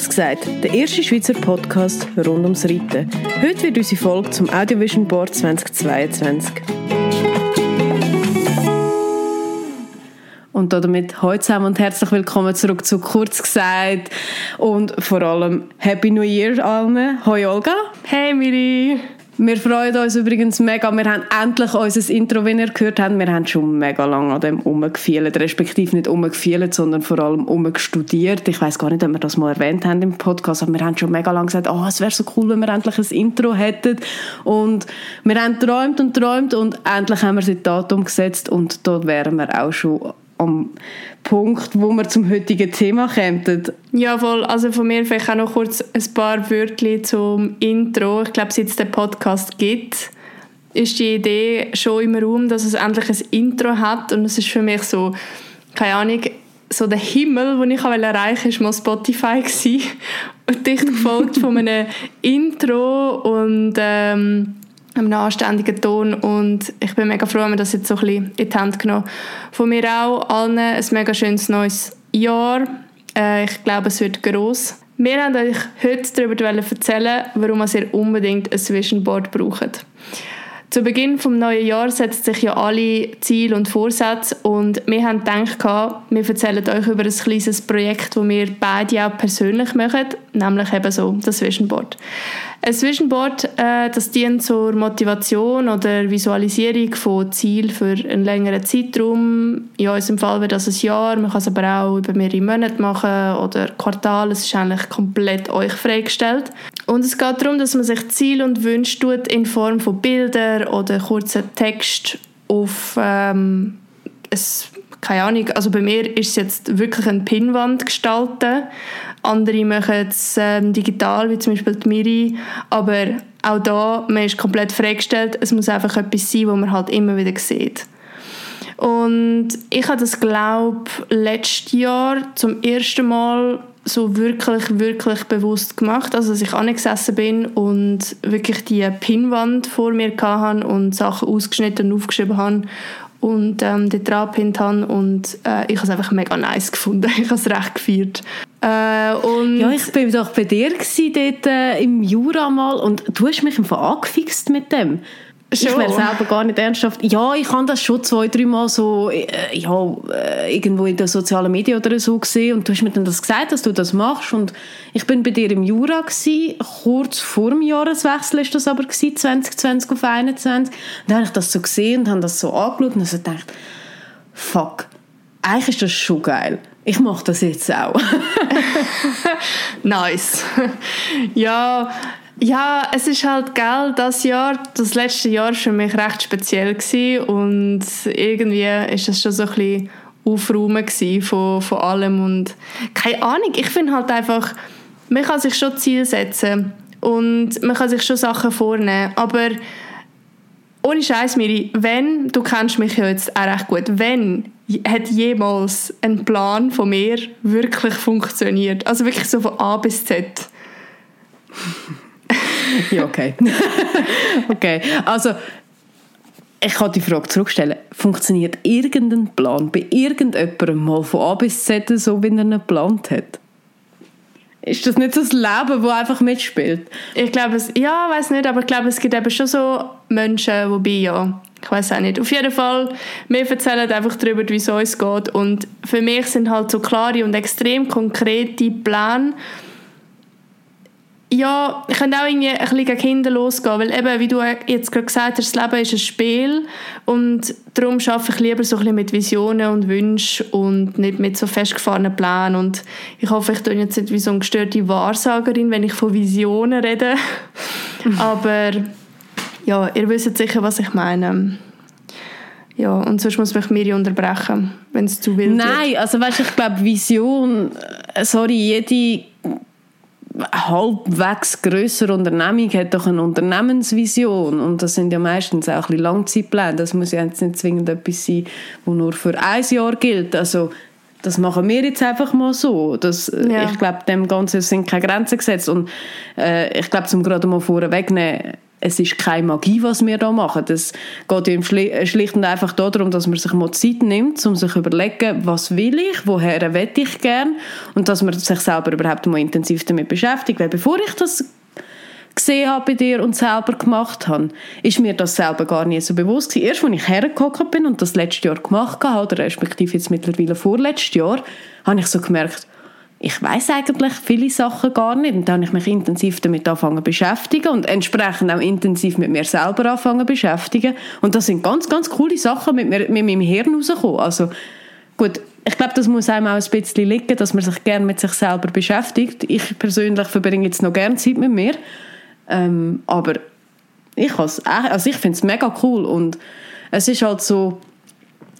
Kurz gesagt, der erste Schweizer Podcast rund ums Reiten. Heute wird unsere Folge zum Audiovision Board 2022. Und damit heute zusammen und herzlich willkommen zurück zu Kurz gesagt und vor allem Happy New Year allen. Hoi Olga. Hey Miri. Wir freuen uns übrigens mega. Wir haben endlich unser Intro, wie ihr gehört habt. Wir haben schon mega lange an dem umgefielt, respektive nicht umgefielt, sondern vor allem umgestudiert. Ich weiß gar nicht, ob wir das mal erwähnt haben im Podcast, aber wir haben schon mega lange gesagt, oh, es wäre so cool, wenn wir endlich ein Intro hätten. Und wir haben träumt und träumt und endlich haben wir das Datum gesetzt und dort wären wir auch schon am Punkt, wo wir zum heutigen Thema kommen. Ja, voll. Also von mir vielleicht auch noch kurz ein paar Wörter zum Intro. Ich glaube, seit es den Podcast gibt, ist die Idee schon im Raum, dass es endlich ein Intro hat und es ist für mich so, keine Ahnung, so der Himmel, den ich erreichen wollte, war mal Spotify gewesen. und dicht gefolgt von einem Intro und ähm, einem anständigen Ton und ich bin mega froh, dass wir das jetzt so ein bisschen in die Hand genommen Von mir auch allen ein mega schönes neues Jahr. Äh, ich glaube, es wird gross. Wir wollen euch heute darüber erzählen, warum ihr unbedingt ein Vision Board braucht. Zu Beginn des neuen Jahres setzen sich ja alle Ziele und Vorsätze und wir haben gedacht, wir erzählen euch über ein kleines Projekt, das wir beide auch persönlich machen, nämlich eben so das Vision Board. Ein Vision Board, äh, das dient zur Motivation oder Visualisierung von Zielen für einen längeren Zeitraum. In unserem Fall wird das ein Jahr, man kann es aber auch über mehrere Monate machen oder Quartal. Es ist eigentlich komplett euch freigestellt. Und es geht darum, dass man sich Ziele und Wünsche tut in Form von Bildern oder kurzen Text auf ähm, ein keine Ahnung, also bei mir ist es jetzt wirklich eine Pinnwand gestalten. Andere machen es ähm, digital, wie zum Beispiel die Miri. Aber auch da, man ist komplett freigestellt. Es muss einfach etwas sein, was man halt immer wieder sieht. Und ich habe das, glaube letztes Jahr zum ersten Mal so wirklich, wirklich bewusst gemacht. Also, dass ich angesessen bin und wirklich die Pinnwand vor mir hatte und Sachen ausgeschnitten und aufgeschrieben habe und ähm, dort dran habe und äh, ich habe es einfach mega nice gefunden. ich habe es recht gefeiert. Äh, und ja, ich war doch bei dir dort äh, im Jura mal und du hast mich einfach angefixt mit dem. Schon. Ich wäre selber gar nicht ernsthaft. Ja, ich habe das schon zwei, drei Mal so äh, ja, äh, irgendwo in den sozialen Medien oder so gesehen und du hast mir dann das gesagt, dass du das machst und ich bin bei dir im Jura gewesen, kurz vor dem Jahreswechsel ist das aber gewesen, 2020 auf 2021 und dann habe ich das so gesehen und habe das so angeschaut und also gedacht, fuck, eigentlich ist das schon geil. Ich mache das jetzt auch. nice. ja, ja, es ist halt geil, das Jahr, das letzte Jahr war für mich recht speziell gewesen und irgendwie ist das schon so ein bisschen Aufräumen von, von allem und keine Ahnung, ich finde halt einfach, man kann sich schon Ziele setzen und man kann sich schon Sachen vornehmen, aber ohne Scheiß, Miri, wenn, du kennst mich ja jetzt auch recht gut, wenn hat jemals ein Plan von mir wirklich funktioniert? Also wirklich so von A bis Z. ja, okay. okay, also ich kann die Frage zurückstellen. Funktioniert irgendein Plan bei irgendjemandem mal von A bis Z so, wie er ihn geplant hat? Ist das nicht so das Leben, das einfach mitspielt? Ich glaube, es, ja, weiß nicht, aber ich glaube, es gibt eben schon so Menschen, wobei ja, ich weiß auch nicht. Auf jeden Fall, wir erzählen einfach darüber, wie es uns geht und für mich sind halt so klare und extrem konkrete Pläne ja, ich könnte auch irgendwie ein bisschen gegen Kinder losgehen, weil eben, wie du jetzt gerade gesagt hast, das Leben ist ein Spiel und darum arbeite ich lieber so ein bisschen mit Visionen und Wünschen und nicht mit so festgefahrenen Plänen und ich hoffe, ich tue jetzt nicht wie so eine gestörte Wahrsagerin, wenn ich von Visionen rede, aber ja, ihr wisst sicher, was ich meine. Ja, und sonst muss mich Miri unterbrechen, wenn es zu wild Nein, also weißt, ich glaube Vision, äh, sorry, jede halbwegs größere Unternehmung hat doch eine Unternehmensvision und das sind ja meistens auch ein bisschen Langzeitpläne. Das muss ja jetzt nicht zwingend etwas sein, das nur für ein Jahr gilt. Also das machen wir jetzt einfach mal so. Das, ja. Ich glaube, dem Ganzen sind keine Grenzen gesetzt und äh, ich glaube, zum gerade mal vorwegnehmen, es ist keine Magie, was wir da machen. Es geht ja schlicht und einfach darum, dass man sich mal Zeit nimmt, um sich zu überlegen, was will ich, woher will ich gern und dass man sich selber überhaupt mal intensiv damit beschäftigt. Weil bevor ich das gesehen habe bei dir und selber gemacht habe, ist mir das selber gar nicht so bewusst. Erst, als ich hergekommen bin und das letztes Jahr gemacht habe, oder respektive jetzt mittlerweile vorletztes Jahr, habe ich so gemerkt, ich weiß eigentlich viele Sachen gar nicht und dann habe ich mich intensiv damit angefangen zu beschäftigen und entsprechend auch intensiv mit mir selber angefangen zu beschäftigen und das sind ganz, ganz coole Sachen mit, mir, mit meinem Hirn rausgekommen. Also gut, ich glaube, das muss einem auch ein bisschen liegen, dass man sich gerne mit sich selber beschäftigt. Ich persönlich verbringe jetzt noch gerne Zeit mit mir ähm, aber ich, also ich finde es mega cool und es ist halt so,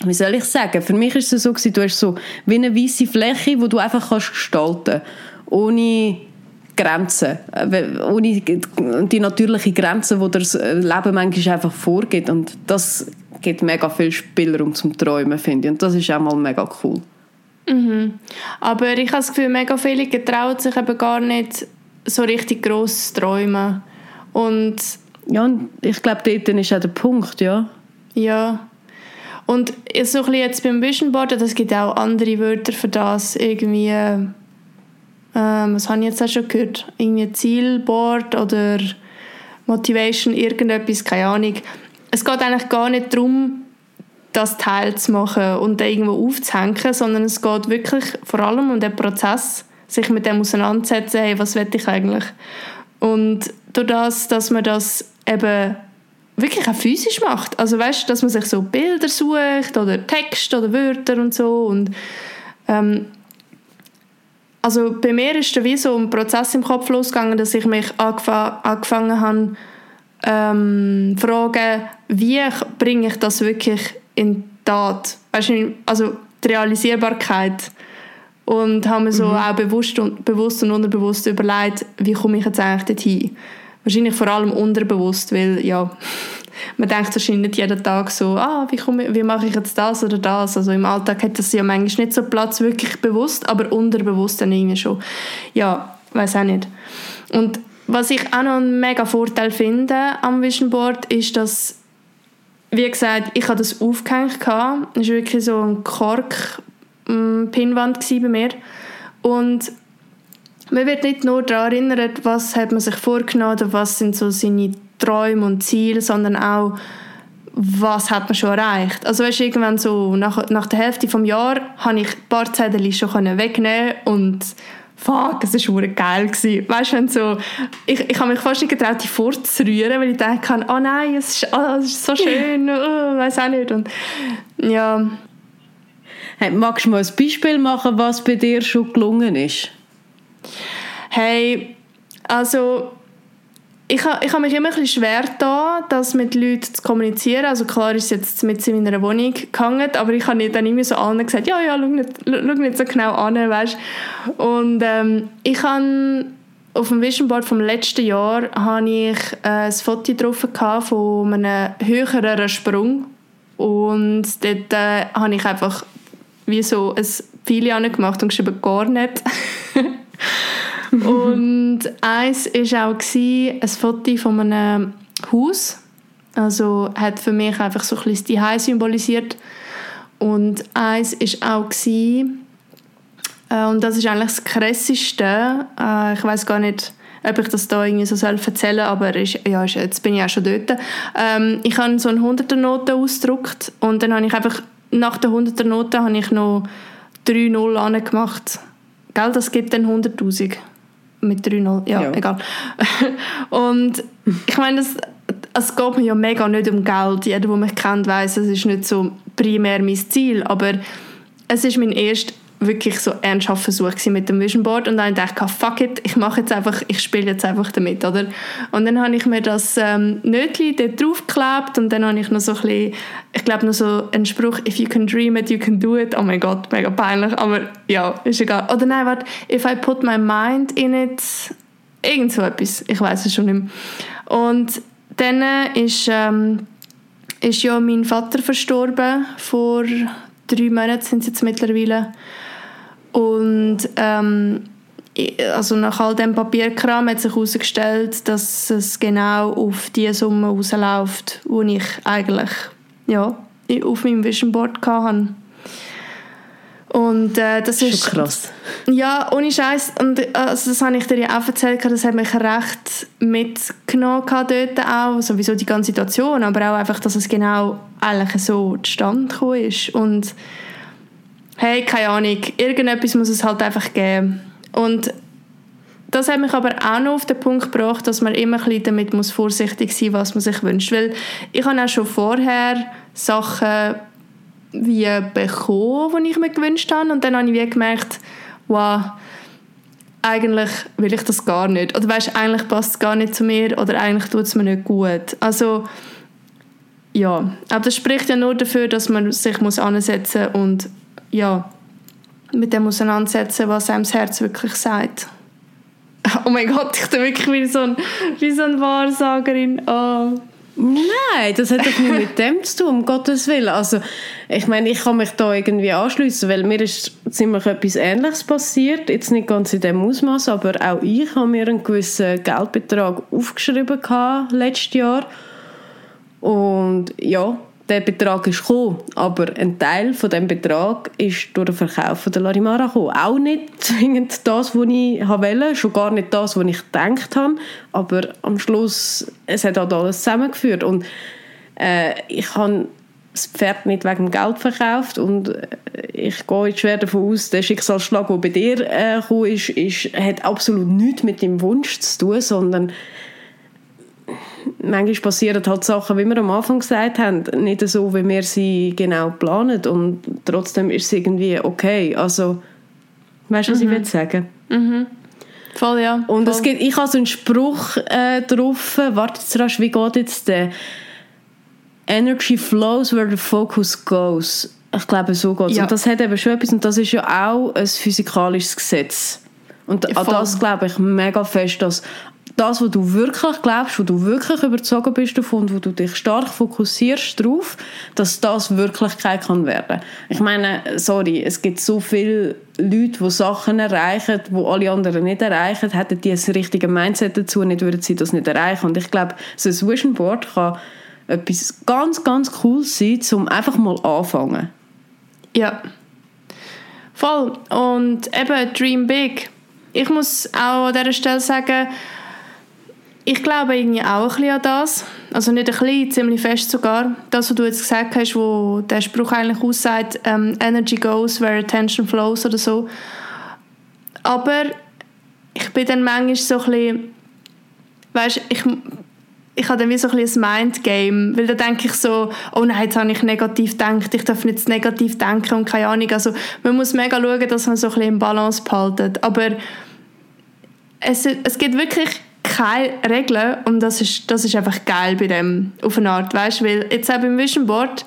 wie soll ich sagen, für mich ist es so gewesen, du hast so wie eine weiße Fläche, wo du einfach kannst gestalten ohne Grenzen, äh, ohne die natürliche Grenze, wo das Leben manchmal einfach vorgeht und das gibt mega viel Spielraum zum Träumen, finde ich und das ist auch mal mega cool. Mhm. Aber ich habe das Gefühl, mega viele getrauen sich eben gar nicht so richtig gross träumen. Und ja, ich glaube, dort ist auch der Punkt, ja. Ja. Und so ein bisschen jetzt beim Vision Board, das gibt auch andere Wörter für das, irgendwie, äh, was habe ich jetzt auch schon gehört? Irgendwie Zielboard oder Motivation, irgendetwas, keine Ahnung. Es geht eigentlich gar nicht darum, das Teil zu machen und irgendwo aufzuhängen, sondern es geht wirklich vor allem um den Prozess, sich mit dem auseinandersetzen, hey, was will ich eigentlich? Und durch das, dass man das eben wirklich auch physisch macht. Also weißt, dass man sich so Bilder sucht oder Text oder Wörter und so und ähm, also bei mir ist da wie so ein Prozess im Kopf losgegangen, dass ich mich angefangen habe ähm, fragen, wie bringe ich das wirklich in Tat? Weißt du, also die Realisierbarkeit und haben mir so mhm. auch bewusst und, bewusst und unterbewusst überlegt, wie komme ich jetzt eigentlich dorthin. Wahrscheinlich vor allem unterbewusst, weil ja, man denkt wahrscheinlich nicht jeden Tag so, ah, wie, komme, wie mache ich jetzt das oder das. Also im Alltag hat das ja manchmal nicht so Platz, wirklich bewusst, aber unterbewusst dann irgendwie schon. Ja, weiß auch nicht. Und was ich auch noch einen mega Vorteil finde am Vision Board, ist, dass wie gesagt, ich hatte das aufgehängt. Es war wirklich so ein Kork Pinnwand bei mir. Und man wird nicht nur daran erinnert, was hat man sich vorgenommen oder was sind so seine Träume und Ziele, sondern auch, was hat man schon erreicht. Also weißt, irgendwann so nach, nach der Hälfte des Jahres konnte ich ein paar Zettel schon wegnehmen und fuck, es war geil. Gewesen. Weißt du, so, ich, ich habe mich fast nicht getraut, die vorzurühren, weil ich dachte, oh nein, es ist, oh, es ist so schön, oh, weiß auch nicht. Und, ja, Hey, magst du mal ein Beispiel machen, was bei dir schon gelungen ist? Hey, also ich, ha, ich habe mich immer ein bisschen schwer da, das mit Leuten zu kommunizieren. Also klar ist es jetzt mit in meiner Wohnung gehangen, aber ich habe dann immer so allen gesagt, ja, ja, schau nicht, nicht so genau an, weißt Und ähm, ich habe auf dem Vision Board vom letzten Jahr habe ich äh, ein Foto drauf von einem höheren Sprung und dort äh, habe ich einfach wie so ein Pfeil gemacht und geschrieben «gar nicht». und eins war auch ein Foto von einem Haus. Also hat für mich einfach so ein bisschen die Hause symbolisiert. Und eins war auch, äh, und das ist eigentlich das Krasseste, äh, ich weiß gar nicht, ob ich das da irgendwie so erzählen soll, aber ist, ja, jetzt bin ich auch schon dort. Ähm, ich habe so eine 100er-Note ausgedruckt und dann habe ich einfach nach der 100er Note habe ich noch 3-0 angemacht. Gell, das gibt dann 100'000. Mit 3-0, ja, ja, egal. und ich meine, es, es geht mir ja mega nicht um Geld. Jeder, der mich kennt, weiß, es ist nicht so primär mein Ziel, aber es ist mein erster wirklich so ernsthaft Versuch mit dem Vision Board und dann dachte ich, fuck it, ich mache jetzt einfach, ich spiele jetzt einfach damit, oder? Und dann habe ich mir das ähm, Nötchen dort draufgeklebt und dann habe ich noch so ein bisschen, ich glaube noch so einen Spruch, if you can dream it, you can do it. Oh mein Gott, mega peinlich, aber ja, ist egal. Oder nein, warte, if I put my mind in it, irgend so etwas, ich weiß es schon nicht mehr. Und dann ist, ähm, ist ja mein Vater verstorben, vor drei Monaten sind es jetzt mittlerweile. Und ähm, also nach all dem Papierkram hat sich herausgestellt, dass es genau auf die Summe rausläuft, die ich eigentlich ja, auf meinem Vision Board hatte. Und äh, das ist, Schon krass. Ja, ohne Scheiß. Und äh, also das habe ich dir ja auch erzählt, das hat mich recht mitgenommen dort auch, sowieso die ganze Situation, aber auch einfach, dass es genau eigentlich so zustande gekommen ist. Und hey, keine Ahnung, irgendetwas muss es halt einfach geben. Und das hat mich aber auch noch auf den Punkt gebracht, dass man immer ein bisschen damit muss vorsichtig sein muss, was man sich wünscht. Weil ich habe auch schon vorher Sachen wie bekommen, die ich mir gewünscht habe. Und dann habe ich wie gemerkt, wow, eigentlich will ich das gar nicht. Oder weißt, eigentlich passt es gar nicht zu mir oder eigentlich tut es mir nicht gut. Also ja, aber das spricht ja nur dafür, dass man sich muss ansetzen und ja, mit dem auseinandersetzen, was einem das Herz wirklich sagt. Oh mein Gott, ich bin wirklich wie so, ein, wie so eine Wahrsagerin. Oh. Nein, das hat doch nicht mit dem zu tun, um Gottes Willen. Also, ich meine, ich kann mich da irgendwie anschließen, weil mir ist ziemlich etwas Ähnliches passiert. Jetzt nicht ganz in dem Ausmaß, aber auch ich habe mir einen gewissen Geldbetrag aufgeschrieben gehabt, letztes Jahr. Und ja, der Betrag ist gekommen, aber ein Teil von dem Betrag ist durch den Verkauf von der Larimara gekommen. Auch nicht zwingend das, was ich wollte, schon gar nicht das, was ich gedacht habe, aber am Schluss, es hat halt alles zusammengeführt und äh, ich habe das Pferd nicht wegen Geld verkauft und äh, ich gehe jetzt schwer davon aus, der Schicksalsschlag, der bei dir äh, ist, ist, hat absolut nichts mit dem Wunsch zu tun, sondern manchmal passieren halt Sachen, wie wir am Anfang gesagt haben, nicht so, wie wir sie genau planen und trotzdem ist es irgendwie okay. Also, weißt du, was mhm. ich will sagen? Mhm. Voll, ja. Und Voll. Es gibt, ich habe so einen Spruch äh, drauf, warte jetzt rasch, wie geht jetzt der? Energy flows where the focus goes. Ich glaube, so geht es. Ja. Und das hat eben schon etwas, und das ist ja auch ein physikalisches Gesetz. Und an das glaube ich mega fest, dass das, was du wirklich glaubst, wo du wirklich überzogen bist davon, wo du dich stark fokussierst darauf, dass das Wirklichkeit kann werden. Ich meine, sorry, es gibt so viele Leute, die Sachen erreichen, die alle anderen nicht erreichen, hätten die ein richtige Mindset dazu, nicht würden sie das nicht erreichen. Und ich glaube, so ein Vision Board kann etwas ganz, ganz cool sein, um einfach mal anfangen. Ja. Voll. Und eben Dream Big. Ich muss auch an dieser Stelle sagen, ich glaube irgendwie auch ein bisschen an das. Also nicht ein bisschen, ziemlich fest sogar. Das, was du jetzt gesagt hast, wo der Spruch eigentlich aussagt, ähm, Energy goes where attention flows oder so. Aber ich bin dann manchmal so ein bisschen, weißt, ich, ich habe dann wie so ein bisschen ein Mindgame, weil da denke ich so, oh nein, jetzt habe ich negativ gedacht, ich darf nicht negativ denken und keine Ahnung. Also man muss mega schauen, dass man so ein bisschen im Balance behaltet. Aber es, es gibt wirklich keine Regeln und das ist, das ist einfach geil bei dem, auf eine Art, weißt, weil jetzt auch beim Vision Board,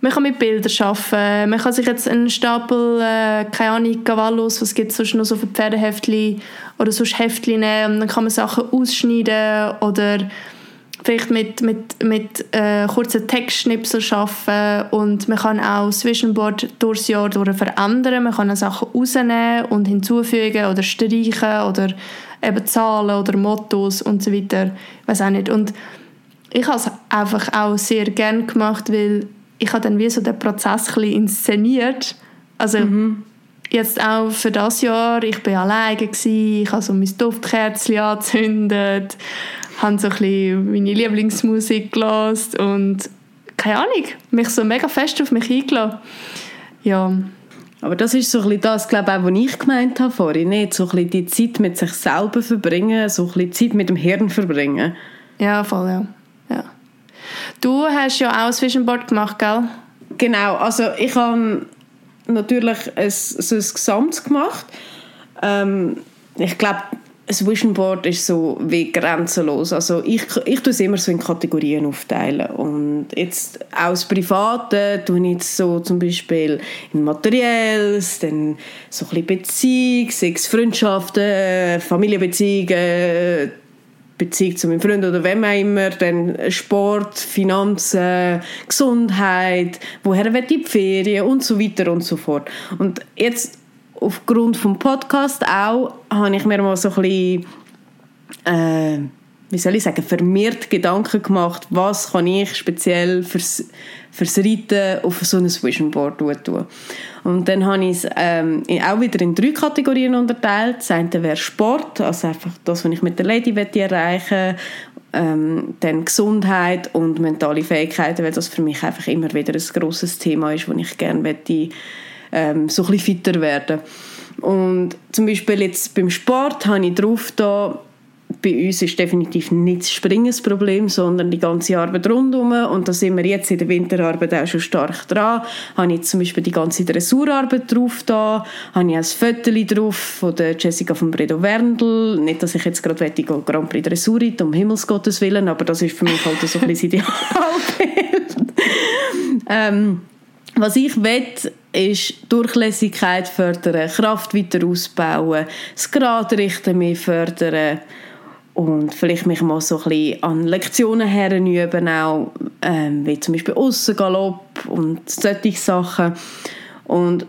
man kann mit Bildern arbeiten, man kann sich jetzt einen Stapel, äh, keine Ahnung, Cavallos, was gibt es sonst noch so für Pferdeheftchen oder sonst Heftchen nehmen und dann kann man Sachen ausschneiden oder vielleicht mit, mit, mit äh, kurzen Textschnipseln arbeiten und man kann auch das Vision Board durchs Jahr durch verändern, man kann Sachen rausnehmen und hinzufügen oder streichen oder eben Zahlen oder Mottos und so weiter. Ich weiß auch nicht. Und ich habe es einfach auch sehr gerne gemacht, weil ich habe dann wie so den Prozess ein inszeniert. Also mhm. jetzt auch für das Jahr, ich war alleine, gewesen, ich habe so mein Duftkerzchen angezündet, habe so ein bisschen meine Lieblingsmusik gelassen und keine Ahnung, mich so mega fest auf mich eingeladen. Ja, aber das ist so ein bisschen das, glaube ich, auch, was ich gemeint habe vorhin. Nicht so ein bisschen die Zeit mit sich selber verbringen, so ein bisschen Zeit mit dem Hirn verbringen. Ja, voll, ja. ja. Du hast ja auch ein Vision Board gemacht, gell? Genau, also ich habe natürlich ein, so ein Gesamt gemacht. Ähm, ich glaube, ein Vision Board ist so wie grenzenlos. Also ich, ich tue es immer so in Kategorien aufteilen. Und jetzt aus Privaten tue ich jetzt so zum Beispiel in Materielles, dann so ein bisschen Sex, Freundschaften, Familienbeziehungen, Beziehung zu meinem Freund oder wem auch immer, dann Sport, Finanzen, Gesundheit, woher wird die Ferien und so weiter und so fort. Und jetzt aufgrund vom Podcast auch, habe ich mir mal so ein bisschen, äh, wie soll ich sagen, vermehrt Gedanken gemacht, was kann ich speziell fürs, fürs Reiten auf so ein Vision Board tun. Und dann habe ich es ähm, auch wieder in drei Kategorien unterteilt. Das eine wäre Sport, also einfach das, was ich mit der Lady erreichen ähm, dann Gesundheit und mentale Fähigkeiten, weil das für mich einfach immer wieder ein grosses Thema ist, wo ich gerne möchte, ähm, so ein fitter werden. Und zum Beispiel jetzt beim Sport habe ich drauf da bei uns ist definitiv nicht das Springen das Problem, sondern die ganze Arbeit rundherum. Und da sind wir jetzt in der Winterarbeit auch schon stark dran. Habe ich zum Beispiel die ganze Dressurarbeit drauf da, habe ich ein Foto drauf von der Jessica von Bredo Werndl. Nicht, dass ich jetzt gerade die Grand Prix Dressur reite, um Himmelsgottes Willen, aber das ist für mich halt so ein bisschen Idealbild. ähm, was ich will, ist Durchlässigkeit fördern, Kraft weiter ausbauen, das Gradrichten mehr fördern, und vielleicht mich mal so ein bisschen an Lektionen herüben auch, ähm, wie zum Beispiel Aussengalopp und solche Sachen. Und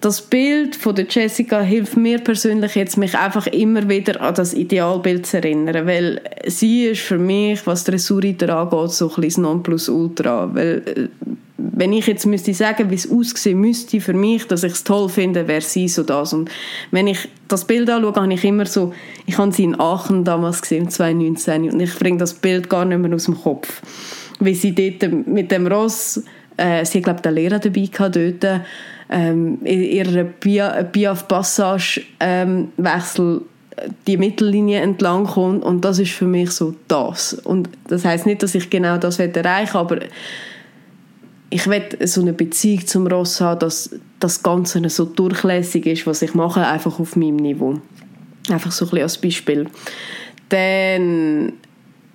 das Bild von der Jessica hilft mir persönlich jetzt, mich einfach immer wieder an das Idealbild zu erinnern, weil sie ist für mich, was Dressurreiter angeht, so ein bisschen das Nonplusultra, weil äh, wenn ich jetzt müsste sagen, wie es aussehen müsste für mich, dass ich es toll finde, wäre sie so das. Und wenn ich das Bild anschaue, habe ich immer so, ich habe sie in Aachen damals gesehen, 2019, und ich bringe das Bild gar nicht mehr aus dem Kopf. Wie sie dort mit dem Ross, äh, sie hat glaube ich den Lehrer dabei gehabt dort, ähm, in ihrer Piaf-Passage ähm, Wechsel die Mittellinie entlang kommt und das ist für mich so das. Und das heißt nicht, dass ich genau das erreichen will, aber ich will so eine Beziehung zum Ross haben, dass das Ganze so durchlässig ist, was ich mache, einfach auf meinem Niveau. Einfach so ein bisschen als Beispiel. Dann,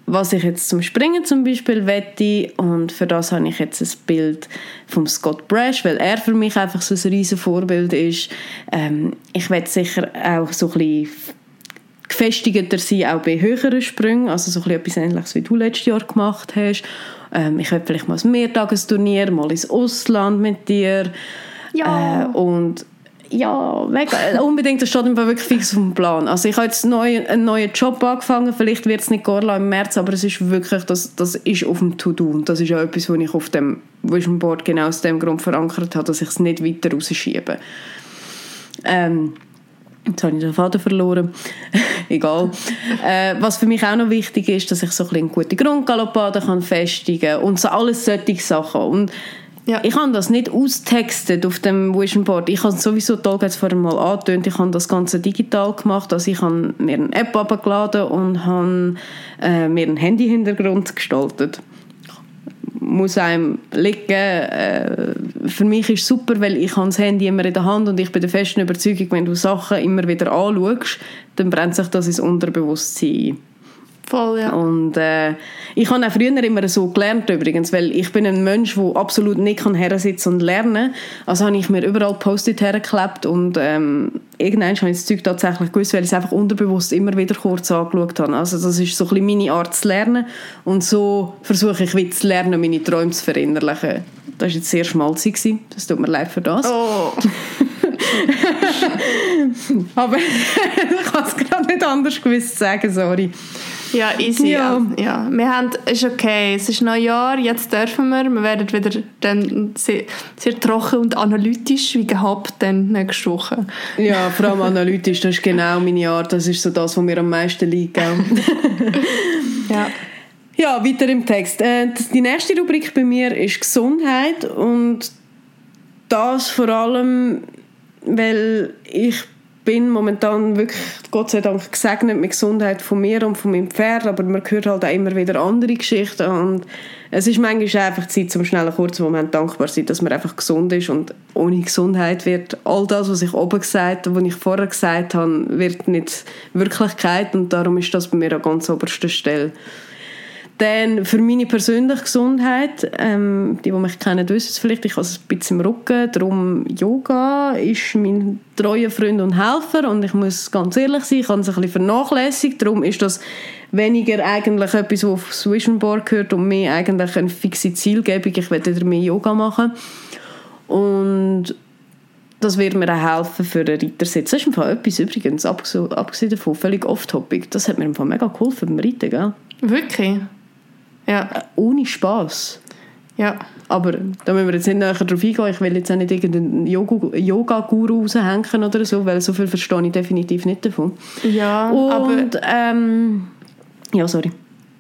was ich jetzt zum Springen zum Beispiel wette und für das habe ich jetzt ein Bild vom Scott Brash, weil er für mich einfach so ein riesen Vorbild ist. Ähm, ich werde sicher auch so ein bisschen gefestigter sein, auch bei höheren Sprüngen, also so ein bisschen etwas Ähnliches, wie du letztes Jahr gemacht hast ähm, ich will vielleicht mal ein Mehrtagesturnier, mal ins Ausland mit dir. Ja. Äh, und ja, mega, unbedingt, das steht mir wirklich fix auf dem Plan. Also ich habe jetzt neu, einen neuen Job angefangen, vielleicht wird es nicht gar im März, aber es ist wirklich, das, das ist auf dem To-Do und das ist auch etwas, was ich auf dem Vision Board genau aus dem Grund verankert habe, dass ich es nicht weiter rausschiebe. Ähm, Jetzt habe ich den Faden verloren. Egal. Äh, was für mich auch noch wichtig ist, dass ich so ein bisschen gute Grundgaloppade kann festigen und so alles solche Sachen. Und ja. Ich habe das nicht austextet auf dem Vision Board. Ich habe sowieso toll jetzt vorher mal angetönt. Ich habe das Ganze digital gemacht. Also ich habe mir eine App abgeladen und habe äh, mir einen Handy-Hintergrund gestaltet muss einem liegen. Äh, für mich ist es super, weil ich habe das Handy immer in der Hand und ich bin der festen Überzeugung, wenn du Sachen immer wieder anschaust, dann brennt sich das ins Unterbewusstsein Voll, ja. Und äh, ich habe auch früher immer so gelernt übrigens, weil ich bin ein Mensch, der absolut nicht kann hersitzen und lernen. Also habe ich mir überall Post-it hergeklebt und ähm, irgendwann habe ich das Zeug tatsächlich gewusst, weil ich es einfach unterbewusst immer wieder kurz angeschaut habe. Also das ist so ein bisschen meine Art zu lernen und so versuche ich wieder zu lernen, meine Träume zu verinnerlichen. Das war jetzt sehr schmalzig, das tut mir leid für das. Oh. Aber ich kann es gerade nicht anders gewusst sagen, sorry. Ja, easy. Ja. ja. Wir haben, ist okay, es ist Neujahr, jetzt dürfen wir. Wir werden wieder dann sehr, sehr trocken und analytisch wie gehabt dann nächste Woche. Ja, vor allem analytisch, das ist genau meine Art. Das ist so das, was mir am meisten liegt. ja. Ja, weiter im Text. Äh, die nächste Rubrik bei mir ist Gesundheit und das vor allem, weil ich bin momentan wirklich, Gott sei Dank, gesegnet mit Gesundheit von mir und von meinem Pferd, aber man hört halt auch immer wieder andere Geschichten und es ist manchmal einfach Zeit, zum schnellen kurzen Moment dankbar zu sein, dass man einfach gesund ist und ohne Gesundheit wird all das, was ich oben gesagt habe, was ich vorher gesagt habe, wird nicht Wirklichkeit und darum ist das bei mir an ganz oberster Stelle. Dann für meine persönliche Gesundheit, ähm, die, die mich kennen, wissen es vielleicht, ich habe es ein bisschen im Rücken, darum Yoga ist mein treuer Freund und Helfer und ich muss ganz ehrlich sein, ich habe es ein bisschen vernachlässigt, darum ist das weniger eigentlich etwas, was aufs Vision Board gehört und mehr eigentlich eine fixe Zielgebung, ich werde wieder mehr Yoga machen und das wird mir auch helfen für einen Reitersitz. Das ist im Fall etwas übrigens, abgesehen davon, völlig off-topic. Das hat mir im Fall mega geholfen beim Reiten, gell? Wirklich? Ja. Äh, ohne Spass. Ja. Aber da müssen wir jetzt nicht näher drauf eingehen. Ich will jetzt auch nicht irgendeinen Yoga-Guru raushängen oder so, weil so viel verstehe ich definitiv nicht davon. Ja, Und, aber... Ähm, ja, sorry.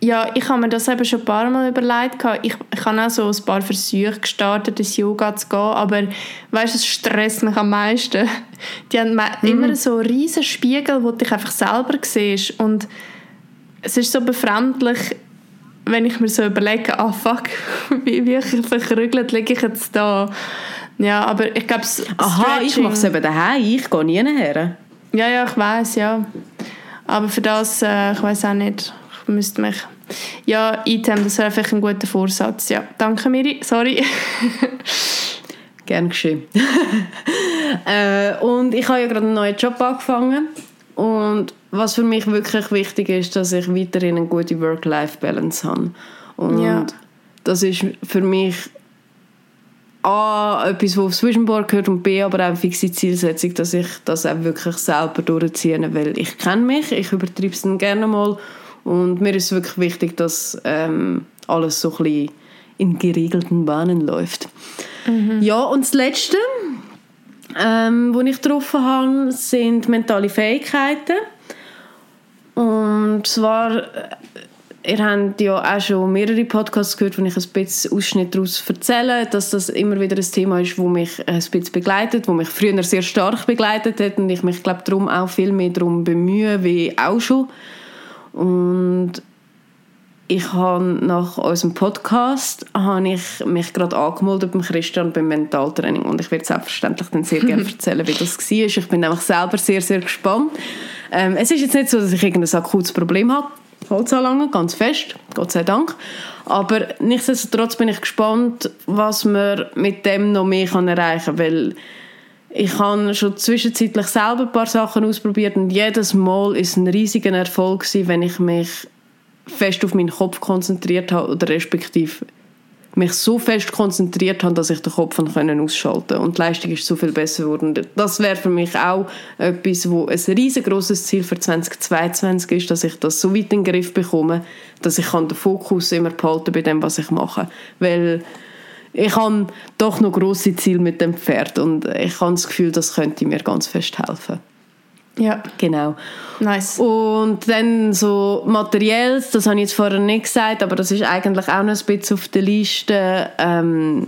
Ja, ich habe mir das eben schon ein paar Mal überlegt. Ich, ich habe auch so ein paar Versuche gestartet, ins Yoga zu gehen, aber weißt du, es stresst mich am meisten. Die haben mhm. immer so riesen Spiegel, wo du dich einfach selber siehst und es ist so befremdlich, wenn ich mir so überlege, ah fuck, wie, wie verkrügelt liege ich jetzt da? Ja, aber ich glaube, Aha, ich mache es eben daheim, ich gehe nie her. Ja, ja, ich weiß, ja. Aber für das, äh, ich weiß auch nicht müsste mich... Ja, Item, das wäre vielleicht ein guter Vorsatz. Ja, danke Miri, sorry. Gern geschehen. äh, und ich habe ja gerade einen neuen Job angefangen und was für mich wirklich wichtig ist, dass ich weiterhin eine gute Work-Life-Balance habe. Und ja. das ist für mich A, etwas, was aufs Vision Board gehört und B, aber auch eine fixe Zielsetzung, dass ich das auch wirklich selber durchziehe, weil ich kenne mich, ich übertreibe es dann gerne mal und mir ist wirklich wichtig, dass ähm, alles so ein bisschen in geregelten Bahnen läuft. Mhm. Ja, und das Letzte, ähm, wo ich getroffen habe, sind mentale Fähigkeiten. Und zwar, äh, ihr habt ja auch schon mehrere Podcasts gehört, wo ich ein bisschen Ausschnitt daraus erzähle, dass das immer wieder ein Thema ist, das mich ein bisschen begleitet, wo mich früher sehr stark begleitet hat und ich mich, glaube darum auch viel mehr darum bemühe, wie auch schon und ich habe nach unserem Podcast habe ich mich gerade angemeldet beim Christian beim Mentaltraining und ich werde selbstverständlich dann sehr gerne erzählen, wie das war. Ich bin nämlich selber sehr, sehr gespannt. Ähm, es ist jetzt nicht so, dass ich irgendein akutes Problem habe, Holzanlangen, ganz fest, Gott sei Dank. Aber nichtsdestotrotz bin ich gespannt, was man mit dem noch mehr erreichen kann, weil ich habe schon zwischenzeitlich selber ein paar Sachen ausprobiert und jedes Mal ist ein riesiger Erfolg wenn ich mich fest auf meinen Kopf konzentriert habe oder respektive mich so fest konzentriert habe, dass ich den Kopf können ausschalten und die Leistung ist so viel besser geworden. Das wäre für mich auch etwas, wo ein riesengroßes Ziel für 2022 ist, dass ich das so weit in den Griff bekomme, dass ich den Fokus immer behalten bei dem, was ich mache, weil ich habe doch noch große Ziele mit dem Pferd und ich habe das Gefühl, das könnte mir ganz fest helfen. Ja. Genau. Nice. Und dann so Materielles, das habe ich jetzt vorher nicht gesagt, aber das ist eigentlich auch noch ein bisschen auf der Liste. Ähm,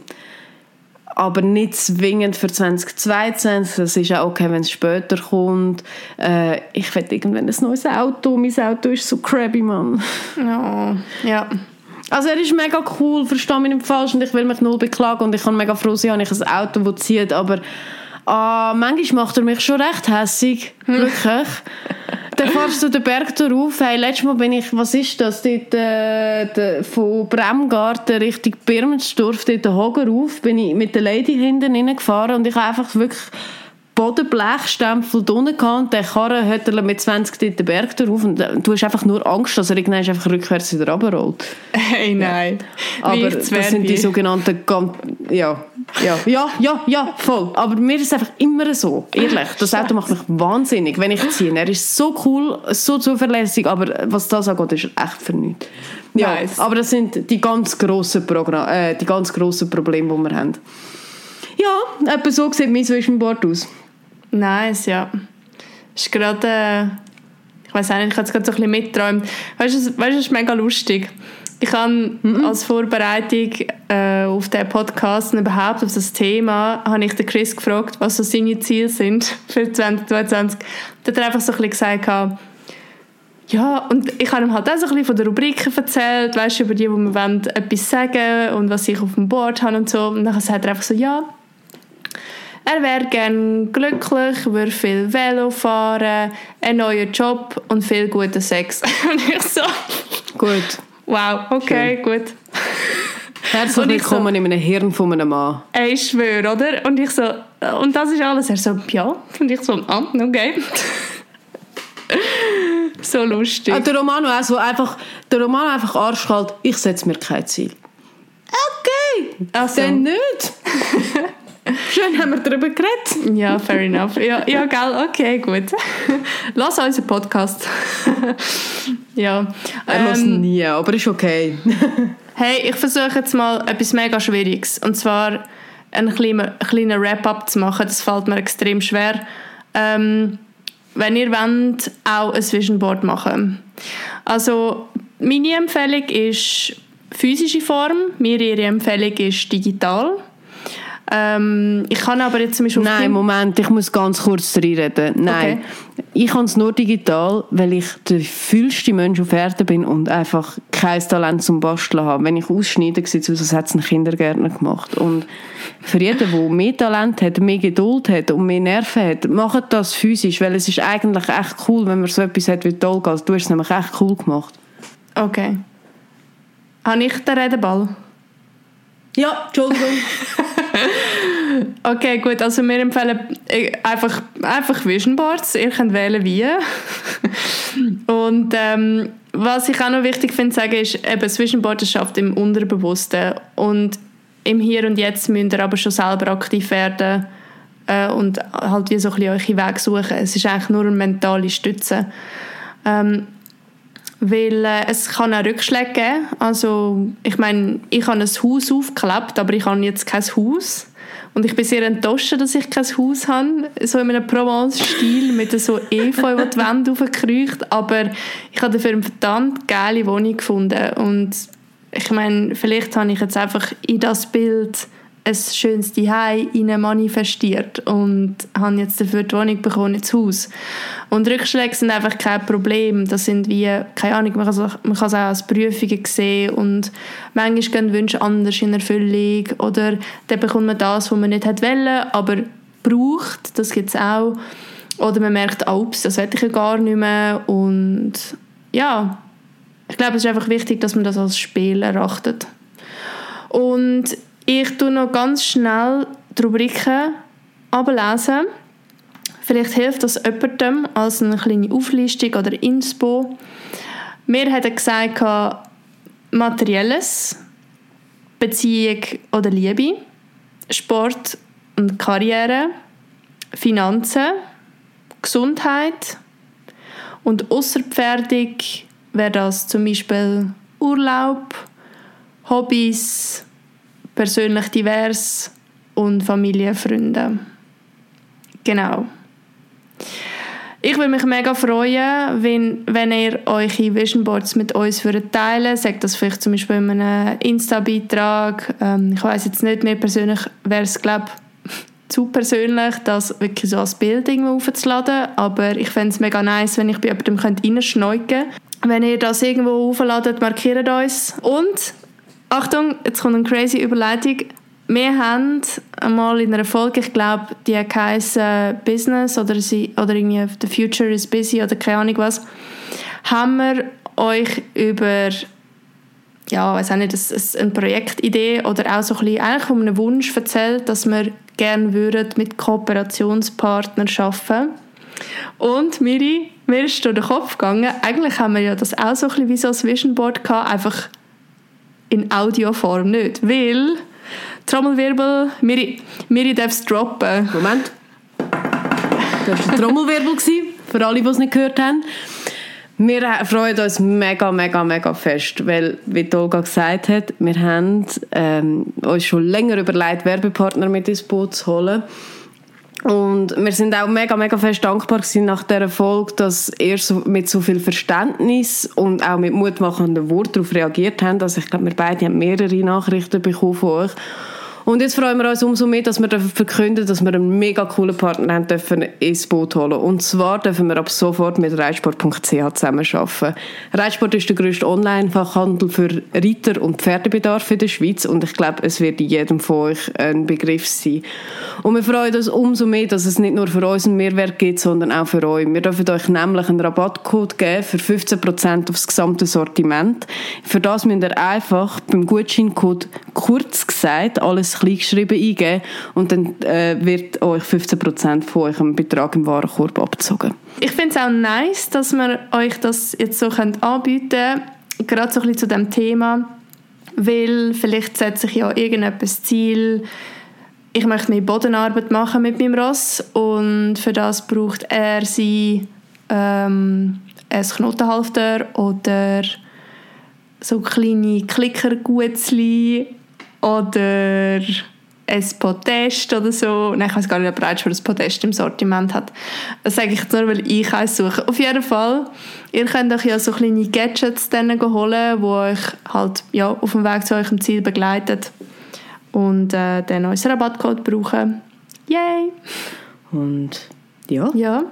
aber nicht zwingend für 2022. Das ist auch okay, wenn es später kommt. Äh, ich will irgendwann ein neues Auto. Mein Auto ist so crabby, Mann. Ja. ja. Also er ist mega cool, verstehe mich nicht falsch und ich will mich null beklagen und ich kann mega froh sein, dass ich ein Auto, das zieht, aber ah, manchmal macht er mich schon recht hässig, hm. wirklich. dann fahrst du den Berg rauf. Hey, letztes Mal bin ich, was ist das, dort, äh, de, von Bremgarten Richtung Birmensdorf, dort den Hoger rauf, bin ich mit der Lady hinten reingefahren und ich habe einfach wirklich Bodenblechstempel unten gehabt der Karre hat er mit 20 den Berg drauf und du hast einfach nur Angst, dass er irgendwann einfach rückwärts wieder runterrollt. Hey, nein. Ja. Aber das sind die sogenannten... Ja, ja, ja, ja, ja, voll. Aber mir ist es einfach immer so, ehrlich. Das Auto macht mich wahnsinnig, wenn ich ziehe. Er ist so cool, so zuverlässig, aber was das angeht, ist echt für nichts. Ja, nice. aber das sind die ganz grossen, Programm äh, die ganz grossen Probleme, die wir haben. Ja, etwa so sieht mein Zwischenbord aus. Nice, ja. Ist gerade, äh, ich weiß nicht, ich habe es gerade so ein bisschen mitgeträumt. Weißt du, es ist mega lustig. Ich habe mhm. als Vorbereitung äh, auf den Podcast und überhaupt auf das Thema, habe ich den Chris gefragt, was so seine Ziele sind für 2022. Da hat er einfach so ein bisschen gesagt, ja, und ich habe ihm halt auch so ein bisschen von den Rubriken erzählt, weißt du, über die, wo wir wollen, etwas sagen und was ich auf dem Board habe und so. Und dann sagt er einfach so, ja, er wäre gerne glücklich, würde viel Velo fahren, einen neuen Job und viel guten Sex. und ich so... Gut. Wow, okay, Schön. gut. Herzlich willkommen so, in einem Hirn von einem Mann. Ich schwöre, oder? Und ich so... Und das ist alles. Er so, ja. Und ich so, ah, okay. so lustig. Und der Romano auch so einfach... Der Romano einfach arschkalt, ich setze mir kein Ziel. Okay, also. dann nicht. Schön haben wir darüber geredet. Ja, fair enough. Ja, ja gell, okay, gut. Lass unseren Podcast. ja. Er ähm, nie, aber ist okay. hey, ich versuche jetzt mal etwas mega Schwieriges. Und zwar einen kleinen, kleinen Wrap-up zu machen. Das fällt mir extrem schwer. Ähm, wenn ihr wollt, auch ein Vision Board machen. Also, meine Empfehlung ist physische Form, mir ihre Empfehlung ist digital. Ähm, ich kann aber jetzt zum Beispiel... Nein, Moment, ich muss ganz kurz reinreden. Nein, okay. ich kann es nur digital, weil ich der fühlste Mensch auf Erden bin und einfach kein Talent zum Basteln habe. Wenn ich ausschneide, sieht es aus, als hätte es ein Kindergärtner gemacht. Und für jeden, der mehr Talent hat, mehr Geduld hat und mehr Nerven hat, macht das physisch, weil es ist eigentlich echt cool, wenn man so etwas hat wie Tolga. Du hast es nämlich echt cool gemacht. Okay. Habe ich den Redeball? Ja, Entschuldigung. okay, gut. Also wir empfehlen äh, einfach, einfach Vision Boards. Ihr könnt wählen, wie. Und ähm, was ich auch noch wichtig finde sagen, ist, eben, das Vision Board schafft im Unterbewussten. Und im Hier und Jetzt müsst ihr aber schon selber aktiv werden äh, und halt wie so ein bisschen euren Weg suchen. Es ist eigentlich nur eine mentale Stütze. Ähm, weil äh, es kann auch Rückschläge geben. Also ich meine, ich habe ein Haus aufgeklebt, aber ich habe jetzt kein Haus. Und ich bin sehr enttäuscht, dass ich kein Haus habe, so in einem Provence-Stil mit so Efeu, wo die Wände aufkreucht. Aber ich habe dafür eine verdammt geile Wohnung gefunden. Und ich meine, vielleicht habe ich jetzt einfach in das Bild ein schönes Zuhause manifestiert und habe jetzt dafür die Wohnung bekommen, ins Haus. Und Rückschläge sind einfach kein Problem. Das sind wie, keine Ahnung, man kann, man kann es auch als Prüfungen sehen und manchmal gehen Wünsche anders in Erfüllung oder dann bekommt man das, was man nicht wollte, aber braucht, das gibt es auch. Oder man merkt, ups, das hätte ich ja gar nicht mehr und ja, ich glaube, es ist einfach wichtig, dass man das als Spiel erachtet. Und ich tue noch ganz schnell die Rubriken ablesen. Vielleicht hilft das jemandem als eine kleine Auflistung oder Inspo. Mir hat er gesagt, Materielles, Beziehung oder Liebe, Sport und Karriere, Finanzen, Gesundheit und außerpferdig wäre das zum Beispiel Urlaub, Hobbys, persönlich divers und Familie, Freunde. Genau. Ich würde mich mega freuen, wenn, wenn ihr eure Vision Boards mit uns würdet teilen Sagt das vielleicht zum Beispiel in einem Insta-Beitrag. Ähm, ich weiß jetzt nicht, mehr persönlich wäre es, glaube zu persönlich, das wirklich so als Bild irgendwo aufzuladen. Aber ich fände es mega nice, wenn ich bei jemandem reinschneuken könnte. Wenn ihr das irgendwo aufladet, markiert uns. Und Achtung, jetzt kommt eine crazy Überleitung. Wir haben einmal in einer Folge, ich glaube, die heisst Business oder, sie, oder irgendwie The Future is Busy oder keine Ahnung was, haben wir euch über ja, weiß auch nicht, eine Projektidee oder auch so ein bisschen eigentlich um einen Wunsch erzählt, dass wir gerne mit Kooperationspartnern arbeiten. Und Miri, mir ist durch den Kopf gegangen, eigentlich haben wir ja das auch so ein bisschen wie so ein Vision Board gehabt, einfach in Audioform nicht, weil Trommelwirbel, Miri, Miri darf droppen. Moment. Das war ein Trommelwirbel, für alle, die es nicht gehört haben. Wir freuen uns mega, mega, mega fest, weil, wie Olga gesagt hat, wir haben ähm, uns schon länger überlegt, Werbepartner mit ins Boot zu holen. Und wir sind auch mega, mega fest dankbar gewesen nach dieser Folge, dass ihr so, mit so viel Verständnis und auch mit mutmachenden Worten darauf reagiert habt. Also ich glaube, wir beide haben mehrere Nachrichten bekommen von euch. Und jetzt freuen wir uns umso mehr, dass wir verkünden dass wir einen mega coolen Partner haben dürfen ins Boot holen. Und zwar dürfen wir ab sofort mit reitsport.ch zusammenarbeiten. Reitsport ist der grösste Online-Fachhandel für Reiter- und Pferdebedarf in der Schweiz und ich glaube, es wird jedem von euch ein Begriff sein. Und wir freuen uns umso mehr, dass es nicht nur für uns einen Mehrwert gibt, sondern auch für euch. Wir dürfen euch nämlich einen Rabattcode geben für 15% aufs gesamte Sortiment. Für das müsst ihr einfach beim Gutscheincode kurz gesagt alles kleingeschrieben eingeben und dann äh, wird euch 15% von eurem Betrag im Warenkorb abgezogen. Ich finde es auch nice, dass wir euch das jetzt so anbieten können, gerade so ein bisschen zu dem Thema, weil vielleicht setzt sich ja irgendetwas Ziel, ich möchte mehr Bodenarbeit machen mit meinem Ross und für das braucht er sie ähm, ein Knotenhalfter oder so kleine Klickergutzli oder ein Podest oder so. Nein, ich weiß gar nicht, ob schon ein Podest im Sortiment hat. Das sage ich nur, weil ich eins suche. Auf jeden Fall, ihr könnt euch ja so kleine Gadgets dann holen, die euch halt ja, auf dem Weg zu eurem Ziel begleiten und äh, dann unseren Rabattcode brauchen. Yay! Und ja. Ja.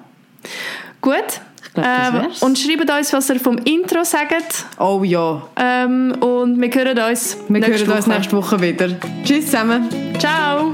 Gut. Ähm, und schreibt uns, was ihr vom Intro sagt. oh ja. Ähm, und wir hören uns Wir nächste hören uns Woche. nächste Woche wieder. Tschüss zusammen. Ciao!